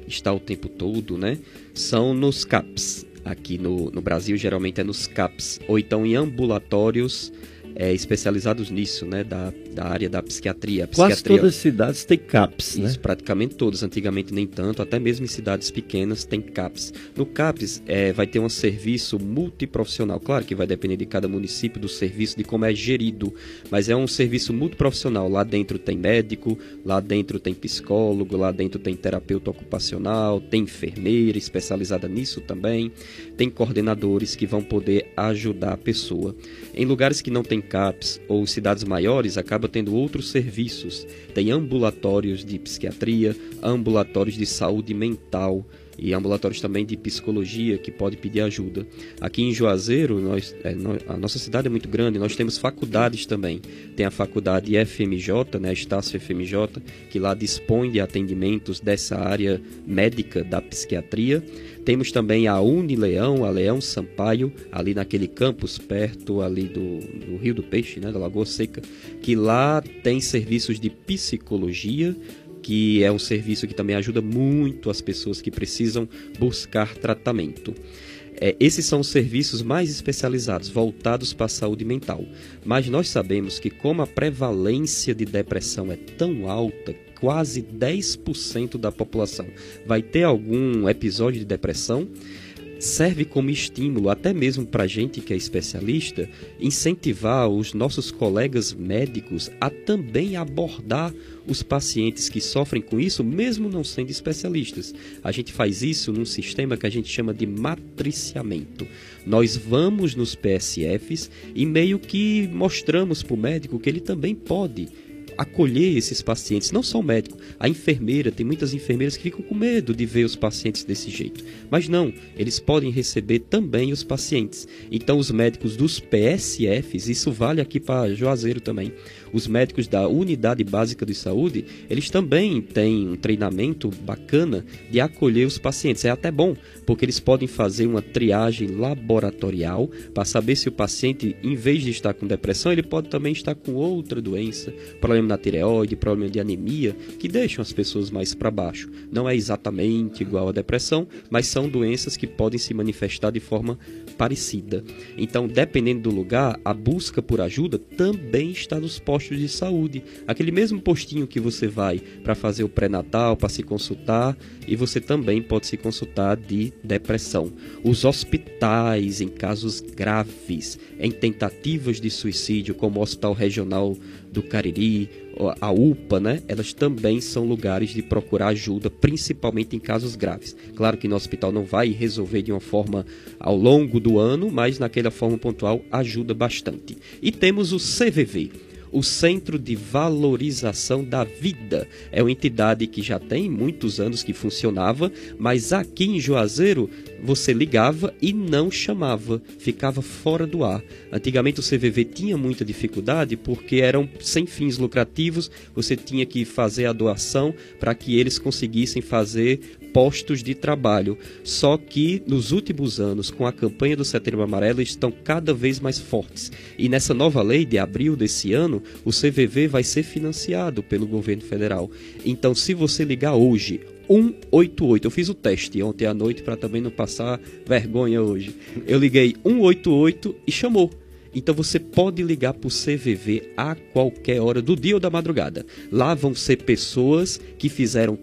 está o tempo todo, né? São nos CAPs. Aqui no, no Brasil, geralmente é nos CAPs, ou então em ambulatórios é, especializados nisso, né? Da, da área da psiquiatria. Quase psiquiatria, todas as cidades têm CAPS, né? Isso, praticamente todas. Antigamente nem tanto, até mesmo em cidades pequenas tem CAPS. No CAPS é, vai ter um serviço multiprofissional. Claro que vai depender de cada município, do serviço, de como é gerido, mas é um serviço multiprofissional. Lá dentro tem médico, lá dentro tem psicólogo, lá dentro tem terapeuta ocupacional, tem enfermeira especializada nisso também, tem coordenadores que vão poder ajudar a pessoa. Em lugares que não tem CAPS ou cidades maiores, acaba tendo outros serviços. Tem ambulatórios de psiquiatria, ambulatórios de saúde mental e ambulatórios também de psicologia que pode pedir ajuda. Aqui em Juazeiro, nós, é, a nossa cidade é muito grande, nós temos faculdades também. Tem a faculdade FMJ, né, Estácio FMJ, que lá dispõe de atendimentos dessa área médica da psiquiatria. Temos também a Unileão, a Leão Sampaio, ali naquele campus perto ali do, do Rio do Peixe, né, da Lagoa Seca, que lá tem serviços de psicologia, que é um serviço que também ajuda muito as pessoas que precisam buscar tratamento. É, esses são os serviços mais especializados, voltados para a saúde mental. Mas nós sabemos que, como a prevalência de depressão é tão alta, quase 10% da população vai ter algum episódio de depressão, serve como estímulo, até mesmo para a gente que é especialista, incentivar os nossos colegas médicos a também abordar os pacientes que sofrem com isso, mesmo não sendo especialistas. A gente faz isso num sistema que a gente chama de matriciamento. Nós vamos nos PSFs e meio que mostramos para o médico que ele também pode acolher esses pacientes, não só o médico, a enfermeira, tem muitas enfermeiras que ficam com medo de ver os pacientes desse jeito. Mas não, eles podem receber também os pacientes. Então os médicos dos PSFs, isso vale aqui para Juazeiro também. Os médicos da Unidade Básica de Saúde, eles também têm um treinamento bacana de acolher os pacientes. É até bom, porque eles podem fazer uma triagem laboratorial para saber se o paciente, em vez de estar com depressão, ele pode também estar com outra doença, problema na tireoide, problema de anemia, que deixam as pessoas mais para baixo. Não é exatamente igual à depressão, mas são doenças que podem se manifestar de forma parecida. Então, dependendo do lugar, a busca por ajuda também está nos postos de saúde. Aquele mesmo postinho que você vai para fazer o pré-natal, para se consultar, e você também pode se consultar de depressão. Os hospitais, em casos graves, em tentativas de suicídio, como o Hospital Regional do Cariri, a UPA, né? Elas também são lugares de procurar ajuda, principalmente em casos graves. Claro que no hospital não vai resolver de uma forma ao longo do ano, mas naquela forma pontual ajuda bastante. E temos o CVV, o Centro de Valorização da Vida. É uma entidade que já tem muitos anos que funcionava, mas aqui em Juazeiro você ligava e não chamava, ficava fora do ar. Antigamente o CVV tinha muita dificuldade porque eram sem fins lucrativos, você tinha que fazer a doação para que eles conseguissem fazer postos de trabalho. Só que nos últimos anos, com a campanha do Setembro Amarelo, estão cada vez mais fortes. E nessa nova lei de abril desse ano, o CVV vai ser financiado pelo governo federal. Então, se você ligar hoje 188. Eu fiz o teste ontem à noite para também não passar vergonha hoje. Eu liguei 188 e chamou. Então você pode ligar para o CVV a qualquer hora do dia ou da madrugada. Lá vão ser pessoas que fizeram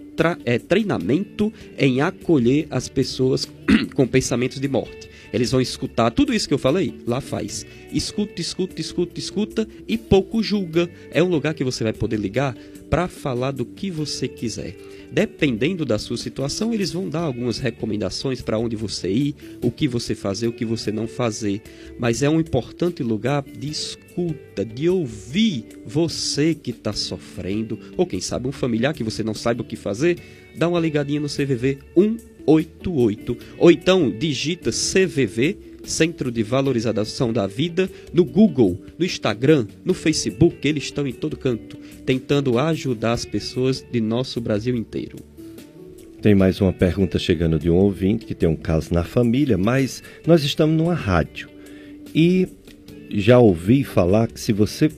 é, treinamento em acolher as pessoas com pensamentos de morte. Eles vão escutar tudo isso que eu falei, lá faz. Escuta, escuta, escuta, escuta e pouco julga. É um lugar que você vai poder ligar para falar do que você quiser. Dependendo da sua situação, eles vão dar algumas recomendações para onde você ir, o que você fazer, o que você não fazer. Mas é um importante lugar de escuta de ouvir você que está sofrendo, ou quem sabe um familiar que você não sabe o que fazer, dá uma ligadinha no CVV 188, ou então digita CVV, Centro de Valorização da Vida, no Google, no Instagram, no Facebook, eles estão em todo canto, tentando ajudar as pessoas de nosso Brasil inteiro. Tem mais uma pergunta chegando de um ouvinte que tem um caso na família, mas nós estamos numa rádio. E já ouvi falar que se você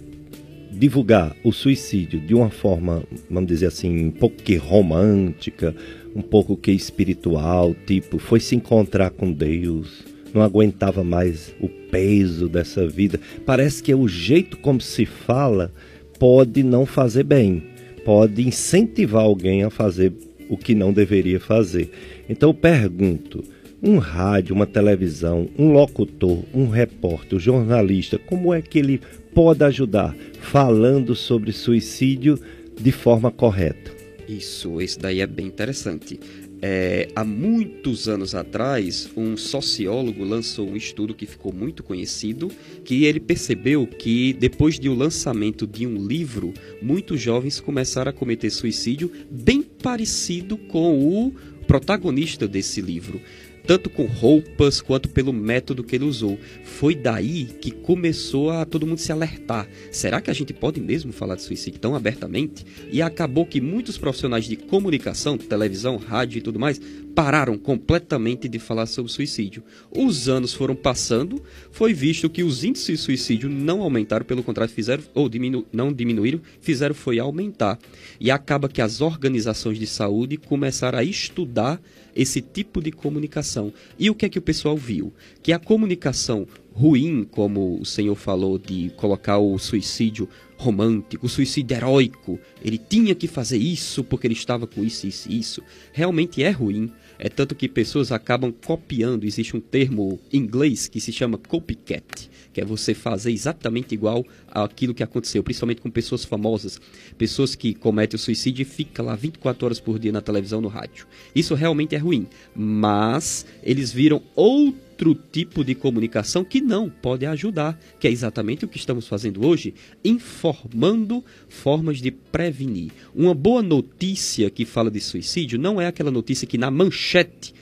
divulgar o suicídio de uma forma, vamos dizer assim, um pouco que romântica, um pouco que espiritual, tipo, foi se encontrar com Deus, não aguentava mais o peso dessa vida. Parece que é o jeito como se fala pode não fazer bem, pode incentivar alguém a fazer o que não deveria fazer. Então eu pergunto: um rádio, uma televisão, um locutor, um repórter, um jornalista, como é que ele pode ajudar falando sobre suicídio de forma correta? Isso, isso daí é bem interessante. É, há muitos anos atrás, um sociólogo lançou um estudo que ficou muito conhecido, que ele percebeu que depois do lançamento de um livro, muitos jovens começaram a cometer suicídio bem parecido com o protagonista desse livro tanto com roupas quanto pelo método que ele usou. Foi daí que começou a todo mundo se alertar. Será que a gente pode mesmo falar de suicídio tão abertamente? E acabou que muitos profissionais de comunicação, televisão, rádio e tudo mais, pararam completamente de falar sobre suicídio. Os anos foram passando, foi visto que os índices de suicídio não aumentaram, pelo contrário, fizeram ou diminu não diminuíram, fizeram foi aumentar. E acaba que as organizações de saúde começaram a estudar esse tipo de comunicação. E o que é que o pessoal viu? Que a comunicação ruim, como o senhor falou, de colocar o suicídio romântico, o suicídio heróico, ele tinha que fazer isso porque ele estava com isso, isso e isso, realmente é ruim. É tanto que pessoas acabam copiando, existe um termo em inglês que se chama copycat que é você fazer exatamente igual àquilo que aconteceu, principalmente com pessoas famosas, pessoas que cometem o suicídio e ficam lá 24 horas por dia na televisão, no rádio. Isso realmente é ruim, mas eles viram outro tipo de comunicação que não pode ajudar, que é exatamente o que estamos fazendo hoje, informando formas de prevenir. Uma boa notícia que fala de suicídio não é aquela notícia que na manchete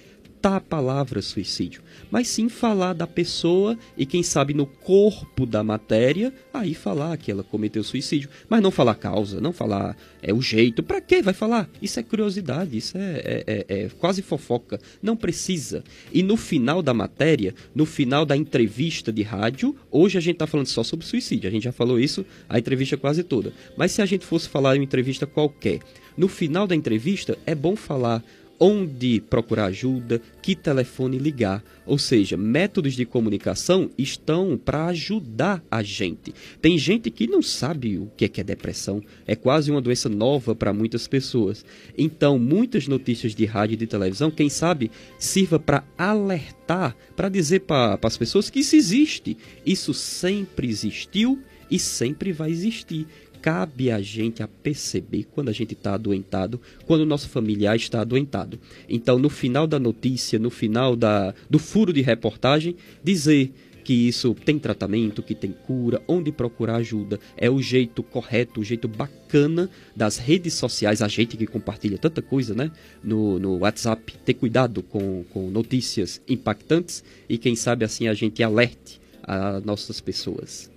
tá a palavra suicídio mas sim falar da pessoa e quem sabe no corpo da matéria, aí falar que ela cometeu suicídio, mas não falar causa, não falar é o jeito. Para que vai falar? Isso é curiosidade, isso é, é, é, é quase fofoca. Não precisa. E no final da matéria, no final da entrevista de rádio, hoje a gente está falando só sobre suicídio. A gente já falou isso a entrevista quase toda. Mas se a gente fosse falar em uma entrevista qualquer, no final da entrevista é bom falar onde procurar ajuda, que telefone ligar. Ou seja, métodos de comunicação estão para ajudar a gente. Tem gente que não sabe o que é, que é depressão, é quase uma doença nova para muitas pessoas. Então, muitas notícias de rádio e de televisão, quem sabe, sirva para alertar, para dizer para as pessoas que isso existe. Isso sempre existiu e sempre vai existir cabe a gente a perceber quando a gente está adoentado, quando o nosso familiar está adoentado. Então, no final da notícia, no final da, do furo de reportagem, dizer que isso tem tratamento, que tem cura, onde procurar ajuda. É o jeito correto, o jeito bacana das redes sociais, a gente que compartilha tanta coisa, né? No, no WhatsApp, ter cuidado com, com notícias impactantes e quem sabe assim a gente alerte a nossas pessoas.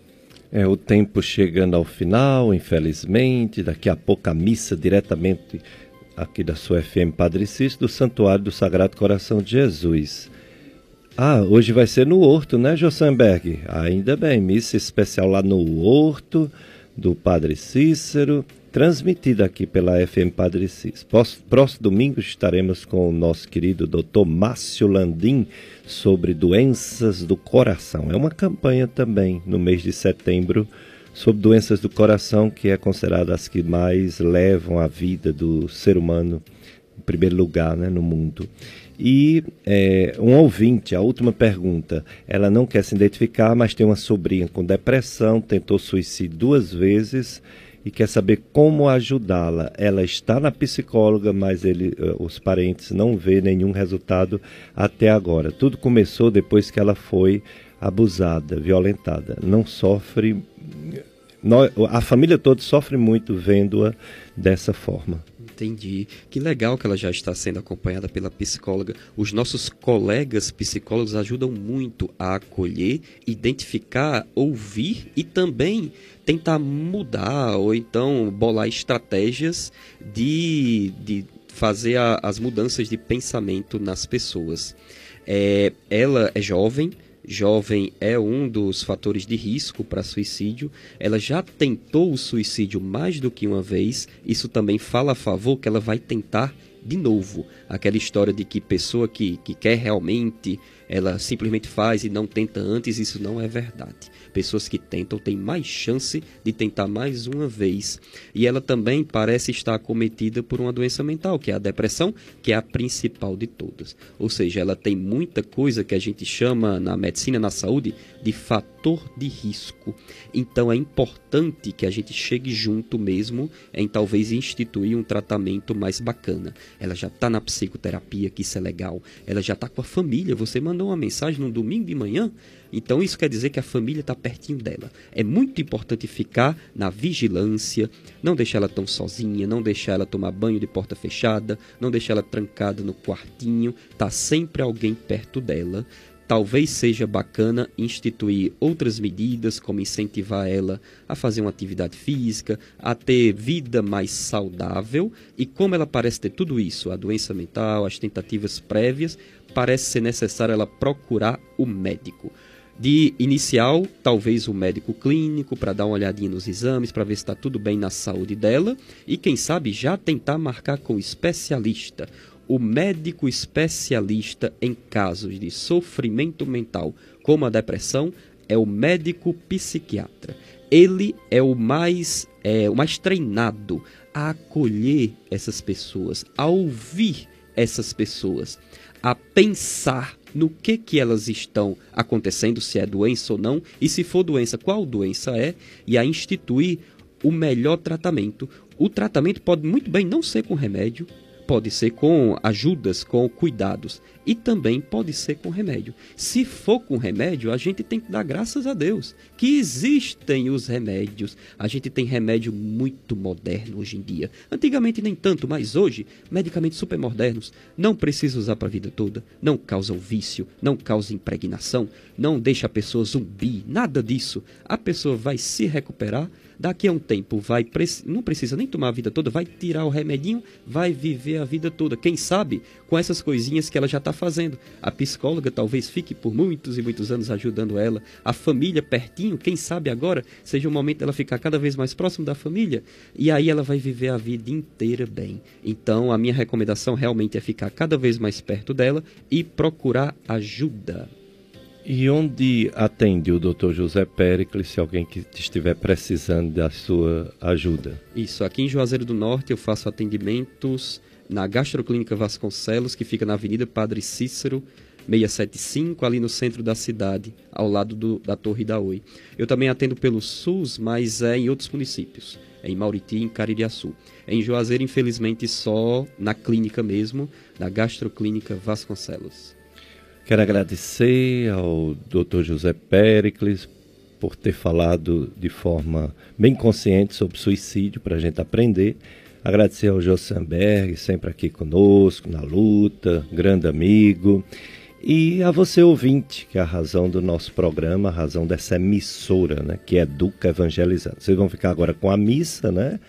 É o tempo chegando ao final, infelizmente. Daqui a pouco a missa diretamente aqui da sua FM Padre Cício, do Santuário do Sagrado Coração de Jesus. Ah, hoje vai ser no Horto, né, Jossenberg? Ainda bem, missa especial lá no Horto do Padre Cícero transmitida aqui pela FM Padre Cis. Próximo domingo estaremos com o nosso querido Dr. Márcio Landim sobre doenças do coração. É uma campanha também no mês de setembro sobre doenças do coração, que é considerada as que mais levam a vida do ser humano em primeiro lugar né, no mundo. E é, um ouvinte, a última pergunta, ela não quer se identificar, mas tem uma sobrinha com depressão, tentou suicídio duas vezes e quer saber como ajudá-la. Ela está na psicóloga, mas ele, eh, os parentes não vê nenhum resultado até agora. Tudo começou depois que ela foi abusada, violentada. Não sofre. A família toda sofre muito vendo-a dessa forma. Entendi. Que legal que ela já está sendo acompanhada pela psicóloga. Os nossos colegas psicólogos ajudam muito a acolher, identificar, ouvir e também tentar mudar ou então bolar estratégias de, de fazer a, as mudanças de pensamento nas pessoas. É, ela é jovem, jovem é um dos fatores de risco para suicídio. Ela já tentou o suicídio mais do que uma vez. Isso também fala a favor que ela vai tentar de novo. Aquela história de que pessoa que, que quer realmente, ela simplesmente faz e não tenta antes, isso não é verdade. Pessoas que tentam têm mais chance de tentar mais uma vez. E ela também parece estar acometida por uma doença mental, que é a depressão, que é a principal de todas. Ou seja, ela tem muita coisa que a gente chama na medicina, na saúde, de fator de risco. Então é importante que a gente chegue junto mesmo em talvez instituir um tratamento mais bacana. Ela já está na psicoterapia, que isso é legal. Ela já está com a família. Você mandou uma mensagem no domingo de manhã então isso quer dizer que a família está pertinho dela. É muito importante ficar na vigilância, não deixar ela tão sozinha, não deixar ela tomar banho de porta fechada, não deixar ela trancada no quartinho, tá sempre alguém perto dela. Talvez seja bacana instituir outras medidas, como incentivar ela a fazer uma atividade física, a ter vida mais saudável. E como ela parece ter tudo isso, a doença mental, as tentativas prévias, parece ser necessário ela procurar o médico. De inicial, talvez o médico clínico para dar uma olhadinha nos exames, para ver se está tudo bem na saúde dela e quem sabe já tentar marcar com o especialista. O médico especialista em casos de sofrimento mental, como a depressão, é o médico psiquiatra. Ele é o mais, é, o mais treinado a acolher essas pessoas, a ouvir essas pessoas, a pensar no que que elas estão acontecendo, se é doença ou não, e se for doença, qual doença é, e a instituir o melhor tratamento. O tratamento pode muito bem não ser com remédio, pode ser com ajudas, com cuidados e também pode ser com remédio. Se for com remédio, a gente tem que dar graças a Deus que existem os remédios. A gente tem remédio muito moderno hoje em dia. Antigamente nem tanto, mas hoje medicamentos super modernos. Não precisa usar para a vida toda, não causam vício, não causam impregnação, não deixa a pessoa zumbi, nada disso. A pessoa vai se recuperar daqui a um tempo vai não precisa nem tomar a vida toda, vai tirar o remedinho, vai viver a vida toda. Quem sabe com essas coisinhas que ela já está fazendo. A psicóloga talvez fique por muitos e muitos anos ajudando ela. A família pertinho, quem sabe agora seja o momento dela ficar cada vez mais próximo da família e aí ela vai viver a vida inteira bem. Então a minha recomendação realmente é ficar cada vez mais perto dela e procurar ajuda. E onde atende o Dr. José Pericles, se alguém que estiver precisando da sua ajuda? Isso, aqui em Juazeiro do Norte eu faço atendimentos na Gastroclínica Vasconcelos, que fica na Avenida Padre Cícero, 675, ali no centro da cidade, ao lado do, da Torre da Oi. Eu também atendo pelo SUS, mas é em outros municípios, é em Mauriti em Caririaçu. É em Juazeiro, infelizmente, só na clínica mesmo, na Gastroclínica Vasconcelos. Quero agradecer ao Dr. José Pericles por ter falado de forma bem consciente sobre suicídio para a gente aprender. Agradecer ao Jossenberg, sempre aqui conosco, na luta, grande amigo. E a você, ouvinte, que é a razão do nosso programa, a razão dessa emissora, né, que educa evangelizando. Vocês vão ficar agora com a missa, né?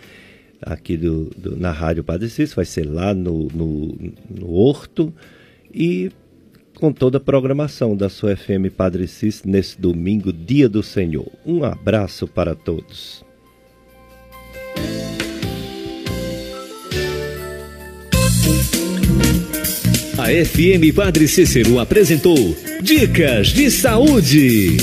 Aqui do, do na Rádio Padre Cícero, vai ser lá no, no, no Horto. E com toda a programação da sua FM Padre Cis nesse domingo, Dia do Senhor. Um abraço para todos. A FM Padre Cícero apresentou Dicas de Saúde.